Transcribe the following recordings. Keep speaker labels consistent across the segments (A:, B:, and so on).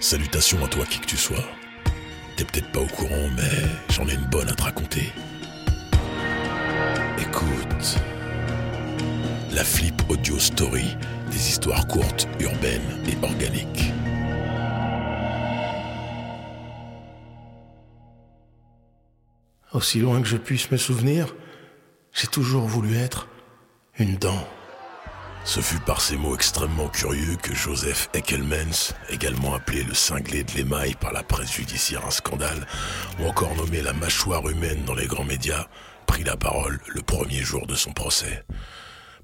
A: Salutations à toi qui que tu sois. T'es peut-être pas au courant, mais j'en ai une bonne à te raconter. Écoute. La Flip Audio Story, des histoires courtes, urbaines et organiques.
B: Aussi loin que je puisse me souvenir, j'ai toujours voulu être une dent.
A: Ce fut par ces mots extrêmement curieux que Joseph Eckelmans, également appelé le cinglé de l'émail par la presse judiciaire un scandale, ou encore nommé la mâchoire humaine dans les grands médias, prit la parole le premier jour de son procès.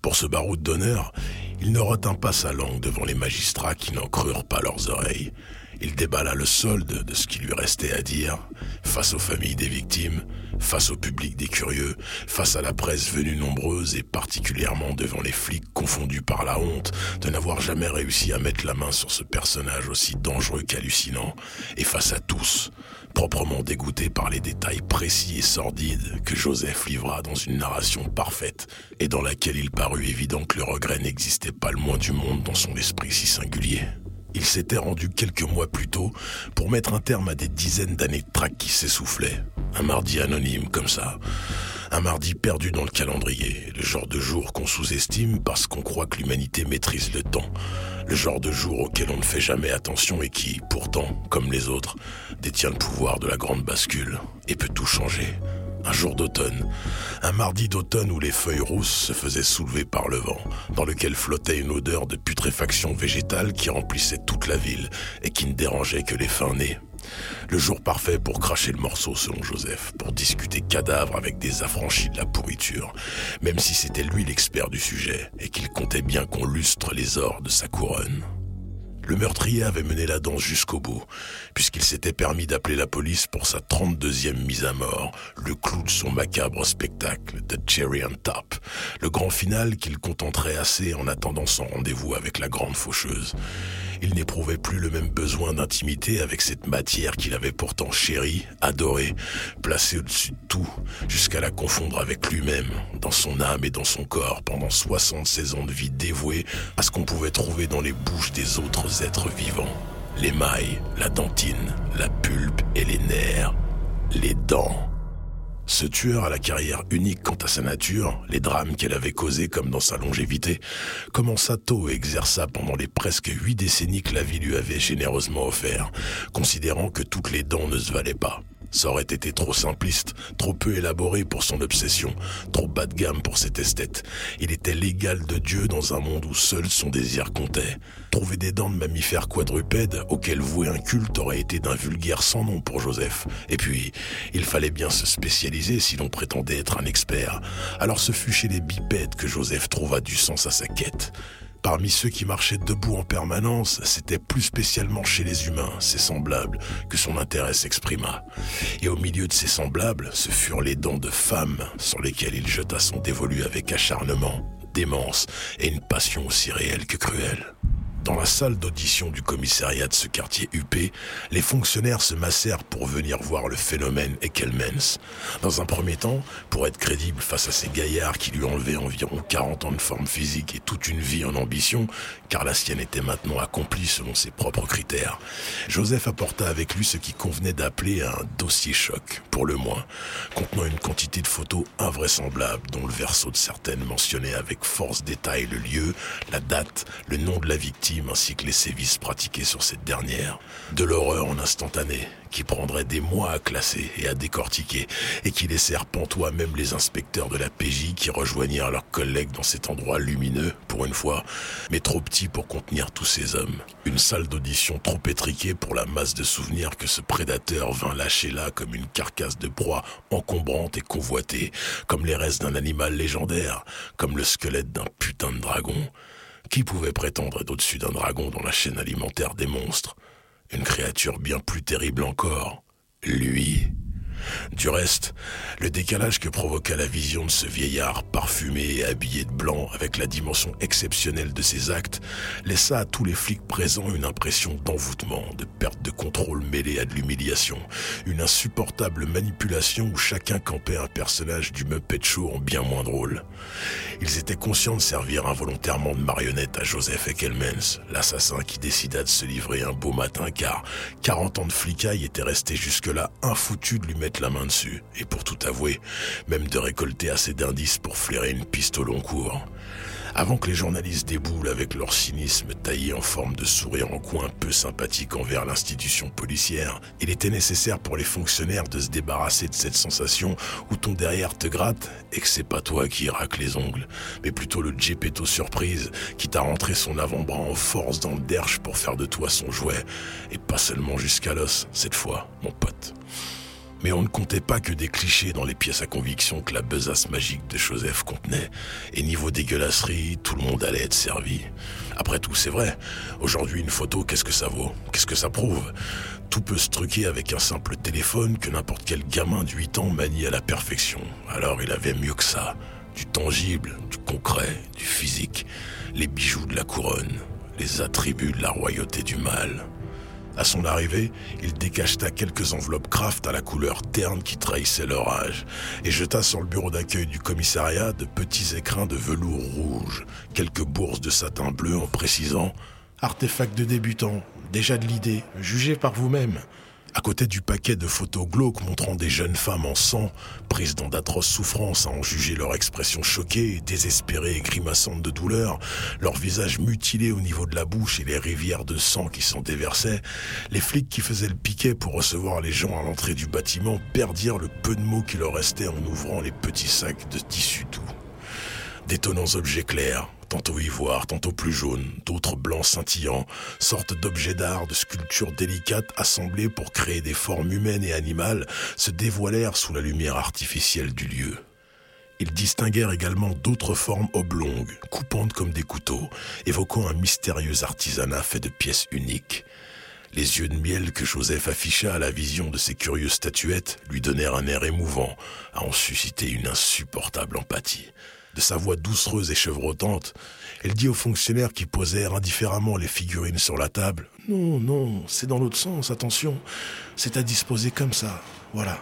A: Pour ce baroud d'honneur, il ne retint pas sa langue devant les magistrats qui n'en crurent pas leurs oreilles. Il déballa le solde de ce qui lui restait à dire, face aux familles des victimes, face au public des curieux, face à la presse venue nombreuse et particulièrement devant les flics confondus par la honte de n'avoir jamais réussi à mettre la main sur ce personnage aussi dangereux qu'hallucinant, et face à tous, proprement dégoûtés par les détails précis et sordides que Joseph livra dans une narration parfaite et dans laquelle il parut évident que le regret n'existait pas le moins du monde dans son esprit si singulier. Il s'était rendu quelques mois plus tôt pour mettre un terme à des dizaines d'années de traque qui s'essoufflaient. Un mardi anonyme comme ça. Un mardi perdu dans le calendrier. Le genre de jour qu'on sous-estime parce qu'on croit que l'humanité maîtrise le temps. Le genre de jour auquel on ne fait jamais attention et qui, pourtant, comme les autres, détient le pouvoir de la grande bascule et peut tout changer un jour d'automne, un mardi d'automne où les feuilles rousses se faisaient soulever par le vent, dans lequel flottait une odeur de putréfaction végétale qui remplissait toute la ville et qui ne dérangeait que les fins nés. Le jour parfait pour cracher le morceau selon Joseph, pour discuter cadavre avec des affranchis de la pourriture, même si c'était lui l'expert du sujet et qu'il comptait bien qu'on lustre les ors de sa couronne. Le meurtrier avait mené la danse jusqu'au bout, puisqu'il s'était permis d'appeler la police pour sa 32e mise à mort, le clou de son macabre spectacle, The Cherry on Top, le grand final qu'il contenterait assez en attendant son rendez-vous avec la grande faucheuse. Il n'éprouvait plus le même besoin d'intimité avec cette matière qu'il avait pourtant chérie, adorée, placée au-dessus de tout, jusqu'à la confondre avec lui-même, dans son âme et dans son corps, pendant 76 ans de vie dévouée à ce qu'on pouvait trouver dans les bouches des autres êtres vivants. Les mailles, la dentine, la pulpe et les nerfs, les dents. Ce tueur à la carrière unique quant à sa nature, les drames qu'elle avait causés comme dans sa longévité, commença tôt et exerça pendant les presque huit décennies que la vie lui avait généreusement offert, considérant que toutes les dents ne se valaient pas. Ça aurait été trop simpliste, trop peu élaboré pour son obsession, trop bas de gamme pour cet esthète. Il était l'égal de Dieu dans un monde où seul son désir comptait. Trouver des dents de mammifères quadrupèdes auxquels vouer un culte aurait été d'un vulgaire sans nom pour Joseph. Et puis, il fallait bien se spécialiser si l'on prétendait être un expert. Alors ce fut chez les bipèdes que Joseph trouva du sens à sa quête. Parmi ceux qui marchaient debout en permanence, c'était plus spécialement chez les humains, ses semblables, que son intérêt s'exprima. Et au milieu de ces semblables, ce furent les dents de femmes sur lesquelles il jeta son dévolu avec acharnement, démence et une passion aussi réelle que cruelle. Dans la salle d'audition du commissariat de ce quartier huppé, les fonctionnaires se massèrent pour venir voir le phénomène Eckelmans. Dans un premier temps, pour être crédible face à ces gaillards qui lui enlevaient environ 40 ans de forme physique et toute une vie en ambition, car la sienne était maintenant accomplie selon ses propres critères, Joseph apporta avec lui ce qui convenait d'appeler un dossier choc, pour le moins, contenant une quantité de photos invraisemblables dont le verso de certaines mentionnait avec force détail le lieu, la date, le nom de la victime, ainsi que les sévices pratiqués sur cette dernière. De l'horreur en instantané, qui prendrait des mois à classer et à décortiquer, et qui laissèrent pantois même les inspecteurs de la PJ qui rejoignirent leurs collègues dans cet endroit lumineux, pour une fois, mais trop petit pour contenir tous ces hommes. Une salle d'audition trop étriquée pour la masse de souvenirs que ce prédateur vint lâcher là comme une carcasse de proie encombrante et convoitée, comme les restes d'un animal légendaire, comme le squelette d'un putain de dragon. Qui pouvait prétendre être au-dessus d'un dragon dans la chaîne alimentaire des monstres? Une créature bien plus terrible encore. Lui. Du reste, le décalage que provoqua la vision de ce vieillard parfumé et habillé de blanc avec la dimension exceptionnelle de ses actes laissa à tous les flics présents une impression d'envoûtement, de perte de contrôle mêlée à de l'humiliation, une insupportable manipulation où chacun campait un personnage du Muppet Show en bien moins drôle. Ils étaient conscients de servir involontairement de marionnette à Joseph Eckelmans, l'assassin qui décida de se livrer un beau matin car 40 ans de flicaille étaient restés jusque-là infoutus de lui la main dessus, et pour tout avouer, même de récolter assez d'indices pour flairer une piste au long cours. Avant que les journalistes déboulent avec leur cynisme taillé en forme de sourire en coin peu sympathique envers l'institution policière, il était nécessaire pour les fonctionnaires de se débarrasser de cette sensation où ton derrière te gratte et que c'est pas toi qui racle les ongles, mais plutôt le Gepetto surprise qui t'a rentré son avant-bras en force dans le derche pour faire de toi son jouet, et pas seulement jusqu'à l'os, cette fois, mon pote. Mais on ne comptait pas que des clichés dans les pièces à conviction que la besace magique de Joseph contenait. Et niveau dégueulasserie, tout le monde allait être servi. Après tout, c'est vrai. Aujourd'hui, une photo, qu'est-ce que ça vaut? Qu'est-ce que ça prouve? Tout peut se truquer avec un simple téléphone que n'importe quel gamin de 8 ans manie à la perfection. Alors il avait mieux que ça. Du tangible, du concret, du physique. Les bijoux de la couronne. Les attributs de la royauté du mal. À son arrivée, il décacheta quelques enveloppes craft à la couleur terne qui trahissait leur âge et jeta sur le bureau d'accueil du commissariat de petits écrins de velours rouge, quelques bourses de satin bleu en précisant
B: Artefact de débutant, déjà de l'idée, jugez par vous-même.
A: À côté du paquet de photos glauques montrant des jeunes femmes en sang, prises dans d'atroces souffrances à en juger leur expression choquée, désespérée et grimaçante de douleur, leur visage mutilé au niveau de la bouche et les rivières de sang qui s'en déversaient, les flics qui faisaient le piquet pour recevoir les gens à l'entrée du bâtiment perdirent le peu de mots qui leur restaient en ouvrant les petits sacs de tissu doux. D'étonnants objets clairs, tantôt ivoire, tantôt plus jaune, d'autres blancs scintillants, sortes d'objets d'art, de sculptures délicates assemblées pour créer des formes humaines et animales, se dévoilèrent sous la lumière artificielle du lieu. Ils distinguèrent également d'autres formes oblongues, coupantes comme des couteaux, évoquant un mystérieux artisanat fait de pièces uniques. Les yeux de miel que Joseph afficha à la vision de ces curieuses statuettes lui donnèrent un air émouvant, à en susciter une insupportable empathie sa voix doucereuse et chevrotante, elle dit aux fonctionnaires qui posèrent indifféremment les figurines sur la table
B: Non, non, c'est dans l'autre sens, attention. C'est à disposer comme ça. Voilà.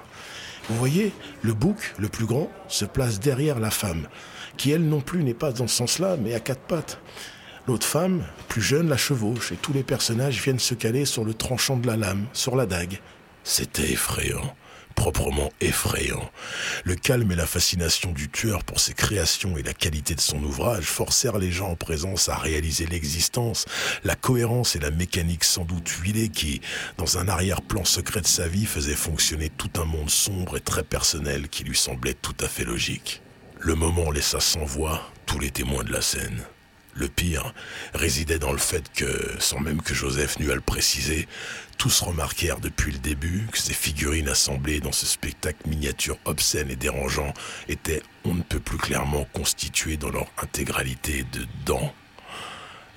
B: Vous voyez, le bouc, le plus grand, se place derrière la femme, qui elle non plus n'est pas dans ce sens-là, mais à quatre pattes. L'autre femme, plus jeune, la chevauche, et tous les personnages viennent se caler sur le tranchant de la lame, sur la dague.
A: C'était effrayant proprement effrayant. Le calme et la fascination du tueur pour ses créations et la qualité de son ouvrage forcèrent les gens en présence à réaliser l'existence, la cohérence et la mécanique sans doute huilée qui, dans un arrière-plan secret de sa vie, faisait fonctionner tout un monde sombre et très personnel qui lui semblait tout à fait logique. Le moment laissa sans voix tous les témoins de la scène. Le pire résidait dans le fait que, sans même que Joseph n'eût à le préciser, tous remarquèrent depuis le début que ces figurines assemblées dans ce spectacle miniature obscène et dérangeant étaient on ne peut plus clairement constituées dans leur intégralité de dents.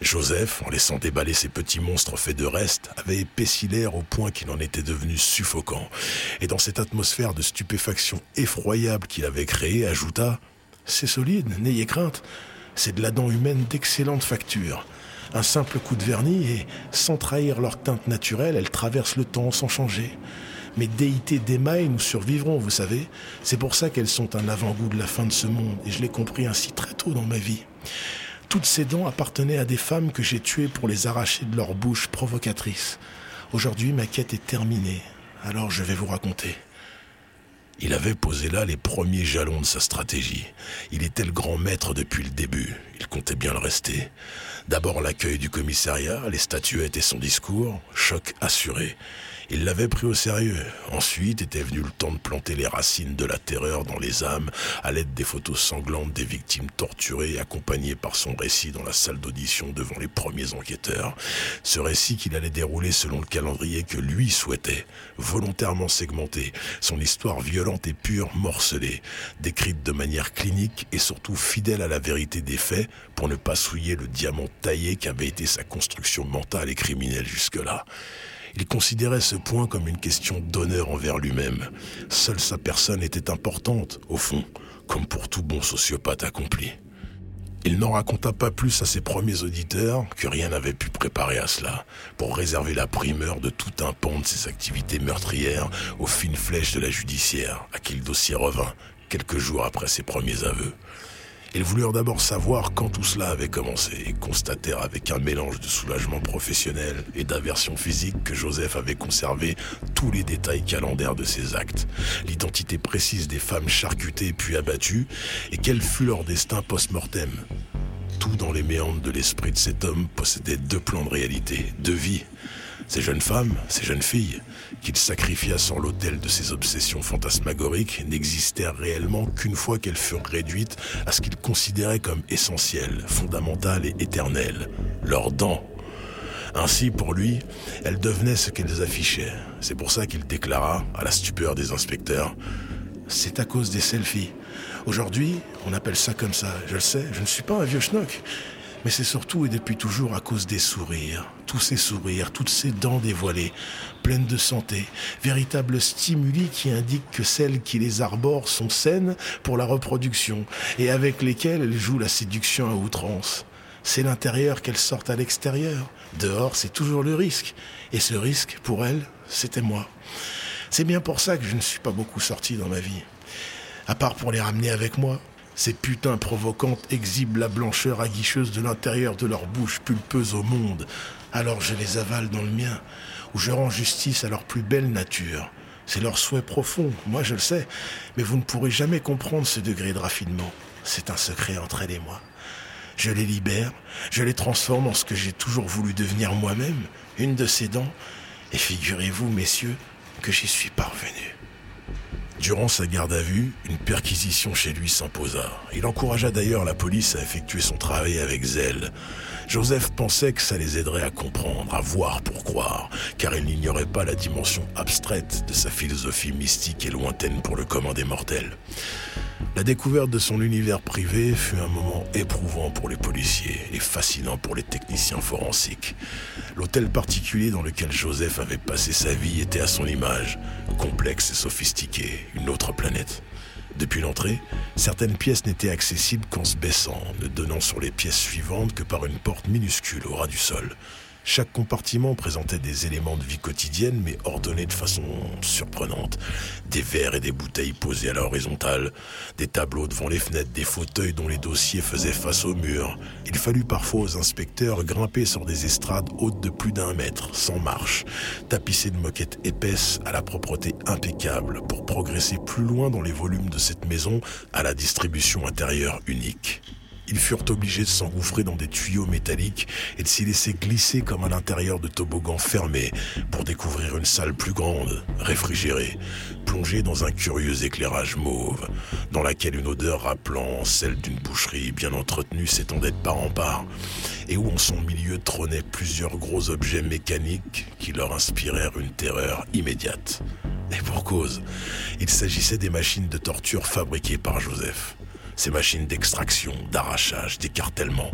A: Joseph, en laissant déballer ces petits monstres faits de restes, avait épaissi l'air au point qu'il en était devenu suffocant, et dans cette atmosphère de stupéfaction effroyable qu'il avait créée, ajouta
B: C'est solide, n'ayez crainte, c'est de la dent humaine d'excellente facture. Un simple coup de vernis et, sans trahir leur teinte naturelle, elles traversent le temps sans changer. Mes déités d'émail nous survivront, vous savez. C'est pour ça qu'elles sont un avant-goût de la fin de ce monde, et je l'ai compris ainsi très tôt dans ma vie. Toutes ces dents appartenaient à des femmes que j'ai tuées pour les arracher de leur bouche provocatrice. Aujourd'hui, ma quête est terminée, alors je vais vous raconter.
A: Il avait posé là les premiers jalons de sa stratégie. Il était le grand maître depuis le début. Il comptait bien le rester. D'abord l'accueil du commissariat, les statuettes et son discours, choc assuré. Il l'avait pris au sérieux. Ensuite était venu le temps de planter les racines de la terreur dans les âmes à l'aide des photos sanglantes des victimes torturées accompagnées par son récit dans la salle d'audition devant les premiers enquêteurs. Ce récit qu'il allait dérouler selon le calendrier que lui souhaitait, volontairement segmenté, son histoire violente et pure morcelée, décrite de manière clinique et surtout fidèle à la vérité des faits pour ne pas souiller le diamant qu'avait été sa construction mentale et criminelle jusque-là. Il considérait ce point comme une question d'honneur envers lui-même. Seule sa personne était importante, au fond, comme pour tout bon sociopathe accompli. Il n'en raconta pas plus à ses premiers auditeurs que rien n'avait pu préparer à cela, pour réserver la primeur de tout un pan de ses activités meurtrières aux fines flèches de la judiciaire, à qui le dossier revint quelques jours après ses premiers aveux. Ils voulurent d'abord savoir quand tout cela avait commencé et constatèrent avec un mélange de soulagement professionnel et d'aversion physique que Joseph avait conservé tous les détails calendaires de ses actes, l'identité précise des femmes charcutées puis abattues et quel fut leur destin post-mortem. Tout dans les méandres de l'esprit de cet homme possédait deux plans de réalité, deux vies, ces jeunes femmes, ces jeunes filles, qu'il sacrifia sur l'autel de ses obsessions fantasmagoriques, n'existèrent réellement qu'une fois qu'elles furent réduites à ce qu'il considérait comme essentiel, fondamental et éternel, leurs dents. Ainsi, pour lui, elles devenaient ce qu'elles affichaient. C'est pour ça qu'il déclara, à la stupeur des inspecteurs, C'est à cause des selfies. Aujourd'hui, on appelle ça comme ça, je le sais, je ne suis pas un vieux schnock. Mais c'est surtout et depuis toujours à cause des sourires. Tous ces sourires, toutes ces dents dévoilées, pleines de santé, véritables stimuli qui indiquent que celles qui les arborent sont saines pour la reproduction et avec lesquelles elles jouent la séduction à outrance. C'est l'intérieur qu'elles sortent à l'extérieur. Dehors, c'est toujours le risque. Et ce risque, pour elles, c'était moi. C'est bien pour ça que je ne suis pas beaucoup sorti dans ma vie. À part pour les ramener avec moi, ces putains provocantes exhibent la blancheur aguicheuse de l'intérieur de leur bouche pulpeuse au monde. Alors je les avale dans le mien, où je rends justice à leur plus belle nature. C'est leur souhait profond, moi je le sais, mais vous ne pourrez jamais comprendre ce degré de raffinement. C'est un secret entre elle et moi. Je les libère, je les transforme en ce que j'ai toujours voulu devenir moi-même, une de ces dents, et figurez-vous, messieurs, que j'y suis parvenu. Durant sa garde à vue, une perquisition chez lui s'imposa. Il encouragea d'ailleurs la police à effectuer son travail avec zèle. Joseph pensait que ça les aiderait à comprendre, à voir pour croire, car il n'ignorait pas la dimension abstraite de sa philosophie mystique et lointaine pour le commun des mortels. La découverte de son univers privé fut un moment éprouvant pour les policiers et fascinant pour les techniciens forensiques. L'hôtel particulier dans lequel Joseph avait passé sa vie était à son image, complexe et sophistiqué, une autre planète. Depuis l'entrée, certaines pièces n'étaient accessibles qu'en se baissant, ne donnant sur les pièces suivantes que par une porte minuscule au ras du sol. Chaque compartiment présentait des éléments de vie quotidienne, mais ordonnés de façon surprenante. Des verres et des bouteilles posés à l'horizontale, des tableaux devant les fenêtres, des fauteuils dont les dossiers faisaient face au mur. Il fallut parfois aux inspecteurs grimper sur des estrades hautes de plus d'un mètre, sans marche, tapissées de moquettes épaisses à la propreté impeccable, pour progresser plus loin dans les volumes de cette maison à la distribution intérieure unique. Ils furent obligés de s'engouffrer dans des tuyaux métalliques et de s'y laisser glisser comme à l'intérieur de toboggans fermés pour découvrir une salle plus grande, réfrigérée, plongée dans un curieux éclairage mauve, dans laquelle une odeur rappelant celle d'une boucherie bien entretenue s'étendait de part en part, et où en son milieu trônaient plusieurs gros objets mécaniques qui leur inspirèrent une terreur immédiate. Et pour cause, il s'agissait des machines de torture fabriquées par Joseph. Ces machines d'extraction, d'arrachage, d'écartèlement,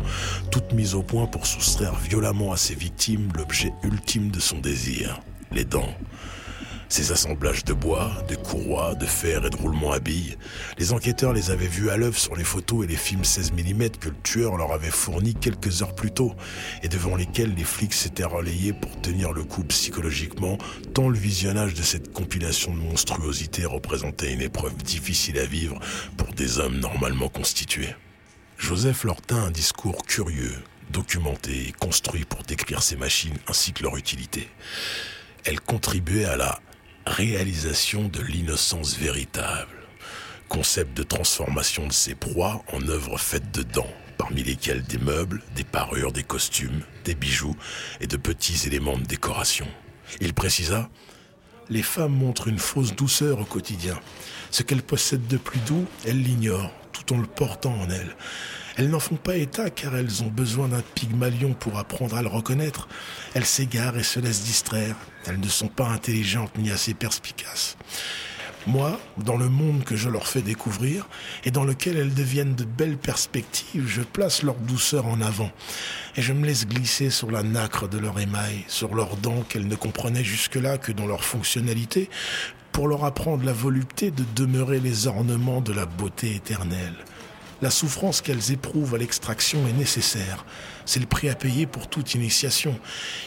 A: toutes mises au point pour soustraire violemment à ses victimes l'objet ultime de son désir, les dents. Ces assemblages de bois, de courroies, de fer et de roulements à billes, les enquêteurs les avaient vus à l'œuvre sur les photos et les films 16 mm que le tueur leur avait fournis quelques heures plus tôt et devant lesquels les flics s'étaient relayés pour tenir le coup psychologiquement, tant le visionnage de cette compilation de monstruosités représentait une épreuve difficile à vivre pour des hommes normalement constitués. Joseph leur tint un discours curieux, documenté et construit pour décrire ces machines ainsi que leur utilité. Elles contribuaient à la réalisation de l'innocence véritable, concept de transformation de ses proies en œuvres faites de dents, parmi lesquelles des meubles, des parures, des costumes, des bijoux et de petits éléments de décoration. Il précisa Les femmes montrent une fausse douceur au quotidien. Ce qu'elles possèdent de plus doux, elles l'ignorent, tout en le portant en elles. Elles n'en font pas état car elles ont besoin d'un pygmalion pour apprendre à le reconnaître. Elles s'égarent et se laissent distraire. Elles ne sont pas intelligentes ni assez perspicaces.
B: Moi, dans le monde que je leur fais découvrir et dans lequel elles deviennent de belles perspectives, je place leur douceur en avant et je me laisse glisser sur la nacre de leur émail, sur leurs dents qu'elles ne comprenaient jusque-là que dans leur fonctionnalité, pour leur apprendre la volupté de demeurer les ornements de la beauté éternelle. La souffrance qu'elles éprouvent à l'extraction est nécessaire. C'est le prix à payer pour toute initiation.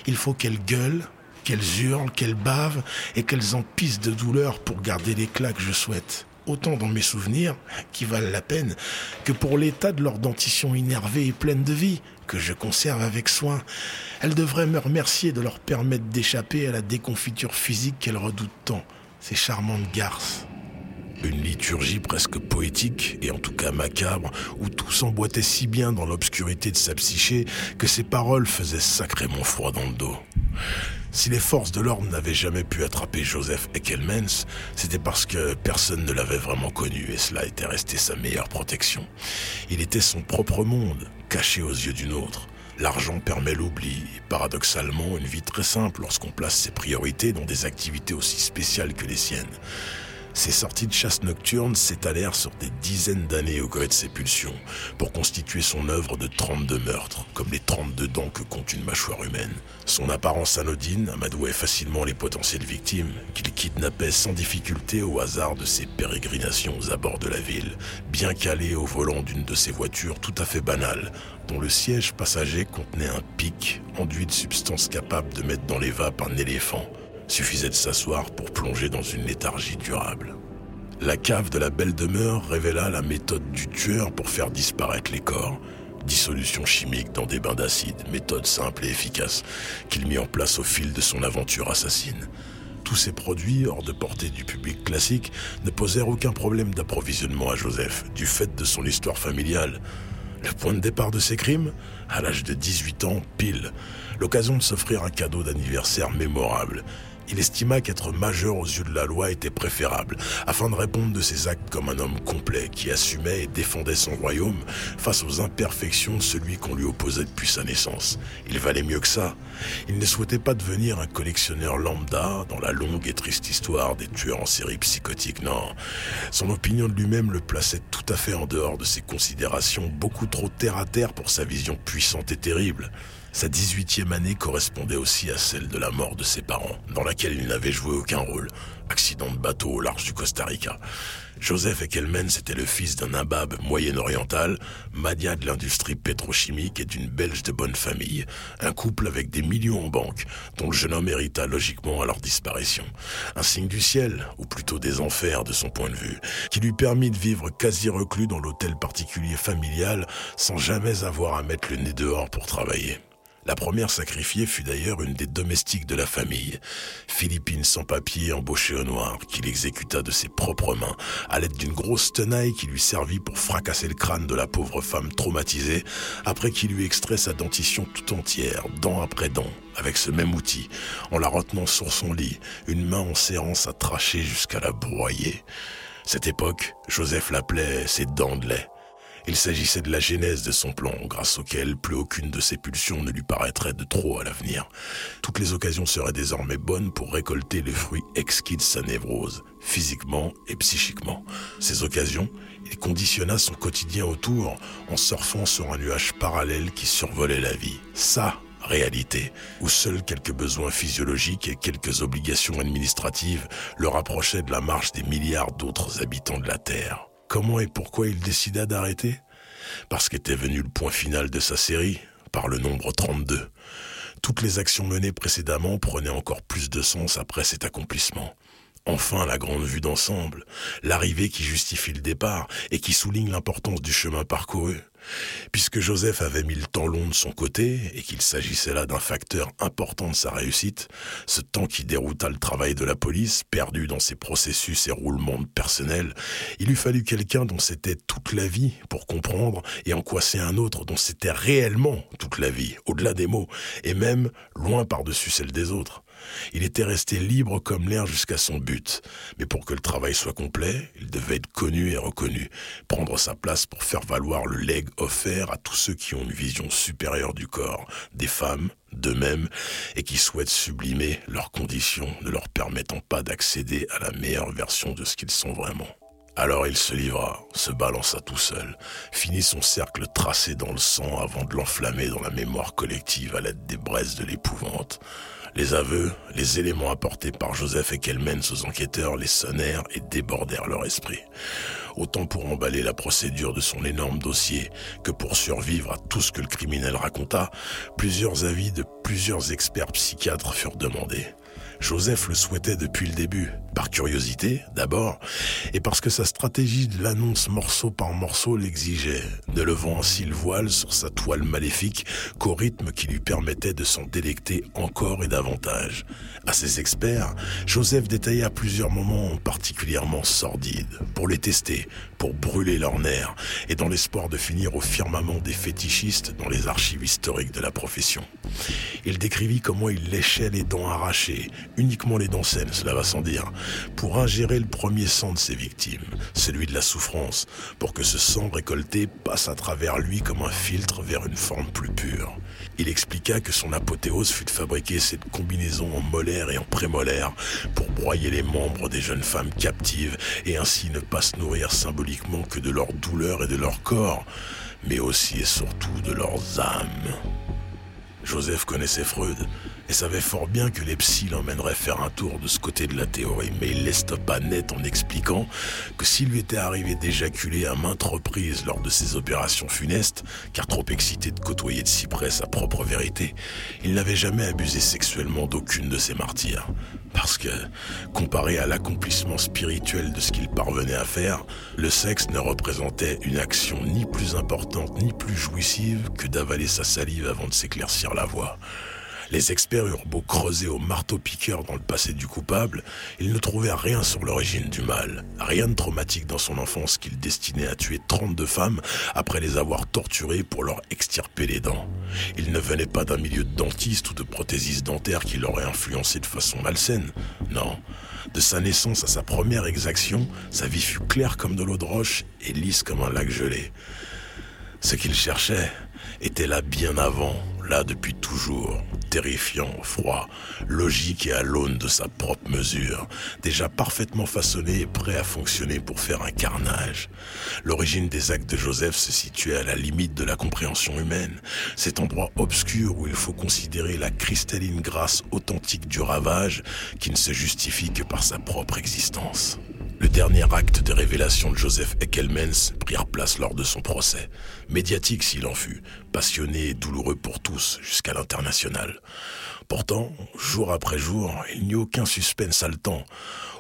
B: Il faut qu'elles gueulent, qu'elles hurlent, qu'elles bavent et qu'elles en pissent de douleur pour garder l'éclat que je souhaite. Autant dans mes souvenirs, qui valent la peine, que pour l'état de leur dentition énervée et pleine de vie, que je conserve avec soin. Elles devraient me remercier de leur permettre d'échapper à la déconfiture physique qu'elles redoutent tant, ces charmantes garces.
A: Une liturgie presque poétique, et en tout cas macabre, où tout s'emboîtait si bien dans l'obscurité de sa psyché que ses paroles faisaient sacrément froid dans le dos. Si les forces de l'ordre n'avaient jamais pu attraper Joseph Eckelmans, c'était parce que personne ne l'avait vraiment connu et cela était resté sa meilleure protection. Il était son propre monde, caché aux yeux d'une autre. L'argent permet l'oubli, et paradoxalement une vie très simple lorsqu'on place ses priorités dans des activités aussi spéciales que les siennes. Ses sorties de chasse nocturne s'étalèrent sur des dizaines d'années au gré de ses pulsions, pour constituer son œuvre de 32 meurtres, comme les 32 dents que compte une mâchoire humaine. Son apparence anodine amadouait facilement les potentielles victimes, qu'il kidnappait sans difficulté au hasard de ses pérégrinations à bord de la ville, bien calé au volant d'une de ses voitures tout à fait banales, dont le siège passager contenait un pic enduit de substances capables de mettre dans les vapes un éléphant Suffisait de s'asseoir pour plonger dans une léthargie durable. La cave de la belle demeure révéla la méthode du tueur pour faire disparaître les corps. Dissolution chimique dans des bains d'acide, méthode simple et efficace qu'il mit en place au fil de son aventure assassine. Tous ces produits, hors de portée du public classique, ne posèrent aucun problème d'approvisionnement à Joseph, du fait de son histoire familiale. Le point de départ de ses crimes? À l'âge de 18 ans, pile. L'occasion de s'offrir un cadeau d'anniversaire mémorable il estima qu'être majeur aux yeux de la loi était préférable, afin de répondre de ses actes comme un homme complet qui assumait et défendait son royaume face aux imperfections de celui qu'on lui opposait depuis sa naissance. Il valait mieux que ça. Il ne souhaitait pas devenir un collectionneur lambda dans la longue et triste histoire des tueurs en série psychotiques, non. Son opinion de lui-même le plaçait tout à fait en dehors de ses considérations beaucoup trop terre à terre pour sa vision puissante et terrible. Sa 18e année correspondait aussi à celle de la mort de ses parents, dans laquelle il n'avait joué aucun rôle. Accident de bateau au large du Costa Rica. Joseph Ekelmens était le fils d'un imbabe moyen-oriental, mania de l'industrie pétrochimique et d'une belge de bonne famille, un couple avec des millions en banque, dont le jeune homme hérita logiquement à leur disparition. Un signe du ciel, ou plutôt des enfers de son point de vue, qui lui permit de vivre quasi reclus dans l'hôtel particulier familial sans jamais avoir à mettre le nez dehors pour travailler. La première sacrifiée fut d'ailleurs une des domestiques de la famille, Philippine sans papier embauchée au noir, qu'il exécuta de ses propres mains, à l'aide d'une grosse tenaille qui lui servit pour fracasser le crâne de la pauvre femme traumatisée, après qu'il lui extrait sa dentition tout entière, dent après dent, avec ce même outil, en la retenant sur son lit, une main en serrant sa trachée jusqu'à la broyer. Cette époque, Joseph l'appelait ses dents de lait. Il s'agissait de la genèse de son plan, grâce auquel plus aucune de ses pulsions ne lui paraîtrait de trop à l'avenir. Toutes les occasions seraient désormais bonnes pour récolter le fruit exquis de sa névrose, physiquement et psychiquement. Ces occasions, il conditionna son quotidien autour en surfant sur un nuage parallèle qui survolait la vie. Ça, réalité, où seuls quelques besoins physiologiques et quelques obligations administratives le rapprochaient de la marche des milliards d'autres habitants de la Terre. Comment et pourquoi il décida d'arrêter Parce qu'était venu le point final de sa série, par le nombre 32. Toutes les actions menées précédemment prenaient encore plus de sens après cet accomplissement. Enfin, la grande vue d'ensemble, l'arrivée qui justifie le départ et qui souligne l'importance du chemin parcouru. Puisque Joseph avait mis le temps long de son côté et qu'il s'agissait là d'un facteur important de sa réussite, ce temps qui dérouta le travail de la police, perdu dans ses processus et roulements personnels, il eût fallu quelqu'un dont c'était toute la vie pour comprendre et en quoi un autre dont c'était réellement toute la vie, au-delà des mots, et même loin par-dessus celle des autres. Il était resté libre comme l'air jusqu'à son but, mais pour que le travail soit complet, il devait être connu et reconnu, prendre sa place pour faire valoir le legs offerts à tous ceux qui ont une vision supérieure du corps, des femmes, d'eux-mêmes, et qui souhaitent sublimer leurs conditions, ne leur permettant pas d'accéder à la meilleure version de ce qu'ils sont vraiment. Alors il se livra, se balança tout seul, finit son cercle tracé dans le sang avant de l'enflammer dans la mémoire collective à l'aide des braises de l'épouvante. Les aveux, les éléments apportés par Joseph et Kelmens aux enquêteurs les sonnèrent et débordèrent leur esprit. Autant pour emballer la procédure de son énorme dossier que pour survivre à tout ce que le criminel raconta, plusieurs avis de plusieurs experts psychiatres furent demandés. Joseph le souhaitait depuis le début, par curiosité d'abord, et parce que sa stratégie de l'annonce morceau par morceau l'exigeait, ne levant ainsi le voile sur sa toile maléfique qu'au rythme qui lui permettait de s'en délecter encore et davantage. À ses experts, Joseph détailla plusieurs moments particulièrement sordides, pour les tester, pour brûler leurs nerfs, et dans l'espoir de finir au firmament des fétichistes dans les archives historiques de la profession. Il décrivit comment il léchait les dents arrachées, uniquement les dents saines, cela va sans dire, pour ingérer le premier sang de ses victimes, celui de la souffrance, pour que ce sang récolté passe à travers lui comme un filtre vers une forme plus pure. Il expliqua que son apothéose fut de fabriquer cette combinaison en molaire et en prémolaire pour broyer les membres des jeunes femmes captives et ainsi ne pas se nourrir symboliquement que de leur douleur et de leur corps, mais aussi et surtout de leurs âmes. Joseph connaissait Freud et savait fort bien que les psys l'emmèneraient faire un tour de ce côté de la théorie, mais il pas net en expliquant que s'il lui était arrivé d'éjaculer à maintes reprises lors de ses opérations funestes, car trop excité de côtoyer de si près sa propre vérité, il n'avait jamais abusé sexuellement d'aucune de ses martyrs. Parce que, comparé à l'accomplissement spirituel de ce qu'il parvenait à faire, le sexe ne représentait une action ni plus importante ni plus jouissive que d'avaler sa salive avant de s'éclaircir la voix. Les experts eurent beau creuser au marteau-piqueur dans le passé du coupable, ils ne trouvèrent rien sur l'origine du mal, rien de traumatique dans son enfance qu'il destinait à tuer 32 femmes après les avoir torturées pour leur extirper les dents. Il ne venait pas d'un milieu de dentiste ou de prothésiste dentaire qui l'aurait influencé de façon malsaine. Non. De sa naissance à sa première exaction, sa vie fut claire comme de l'eau de roche et lisse comme un lac gelé. Ce qu'il cherchait était là bien avant, là depuis toujours, terrifiant, froid, logique et à l'aune de sa propre mesure, déjà parfaitement façonné et prêt à fonctionner pour faire un carnage. L'origine des actes de Joseph se situait à la limite de la compréhension humaine, cet endroit obscur où il faut considérer la cristalline grâce authentique du ravage qui ne se justifie que par sa propre existence. Le dernier acte de révélation de Joseph Eckelmens prirent place lors de son procès, médiatique s'il en fut, passionné et douloureux pour tous jusqu'à l'international. Pourtant, jour après jour, il n'y eut aucun suspense haletant,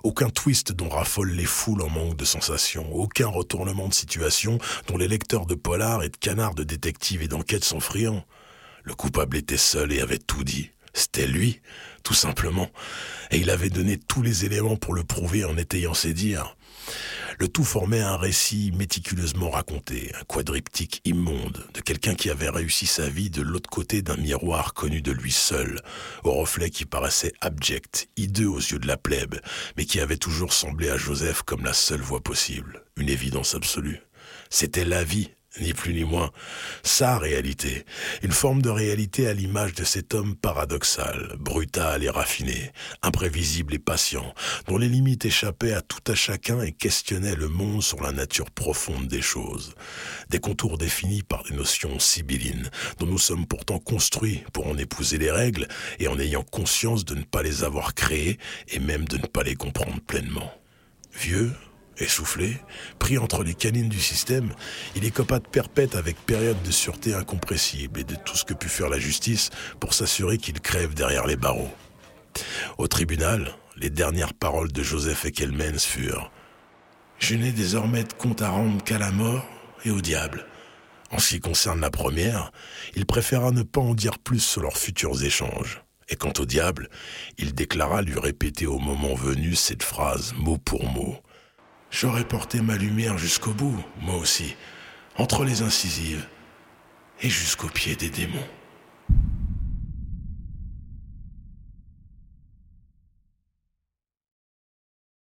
A: aucun twist dont raffolent les foules en manque de sensations, aucun retournement de situation dont les lecteurs de polar et de canards de détectives et d'enquêtes sont friands. Le coupable était seul et avait tout dit. C'était lui, tout simplement. Et il avait donné tous les éléments pour le prouver en étayant ses dires. Le tout formait un récit méticuleusement raconté, un quadriptyque immonde, de quelqu'un qui avait réussi sa vie de l'autre côté d'un miroir connu de lui seul, au reflet qui paraissait abject, hideux aux yeux de la plèbe, mais qui avait toujours semblé à Joseph comme la seule voie possible, une évidence absolue. C'était la vie, ni plus ni moins, sa réalité, une forme de réalité à l'image de cet homme paradoxal, brutal et raffiné, imprévisible et patient, dont les limites échappaient à tout à chacun et questionnaient le monde sur la nature profonde des choses. Des contours définis par des notions sibyllines, dont nous sommes pourtant construits pour en épouser les règles et en ayant conscience de ne pas les avoir créées et même de ne pas les comprendre pleinement. Vieux, Essoufflé, pris entre les canines du système, il est de perpète avec période de sûreté incompressible et de tout ce que put faire la justice pour s'assurer qu'il crève derrière les barreaux. Au tribunal, les dernières paroles de Joseph Eckelmens furent Je n'ai désormais de compte à rendre qu'à la mort et au diable. En ce qui concerne la première, il préféra ne pas en dire plus sur leurs futurs échanges. Et quant au diable, il déclara lui répéter au moment venu cette phrase mot pour mot. J'aurais porté ma lumière jusqu'au bout, moi aussi, entre les incisives et jusqu'au pied des démons.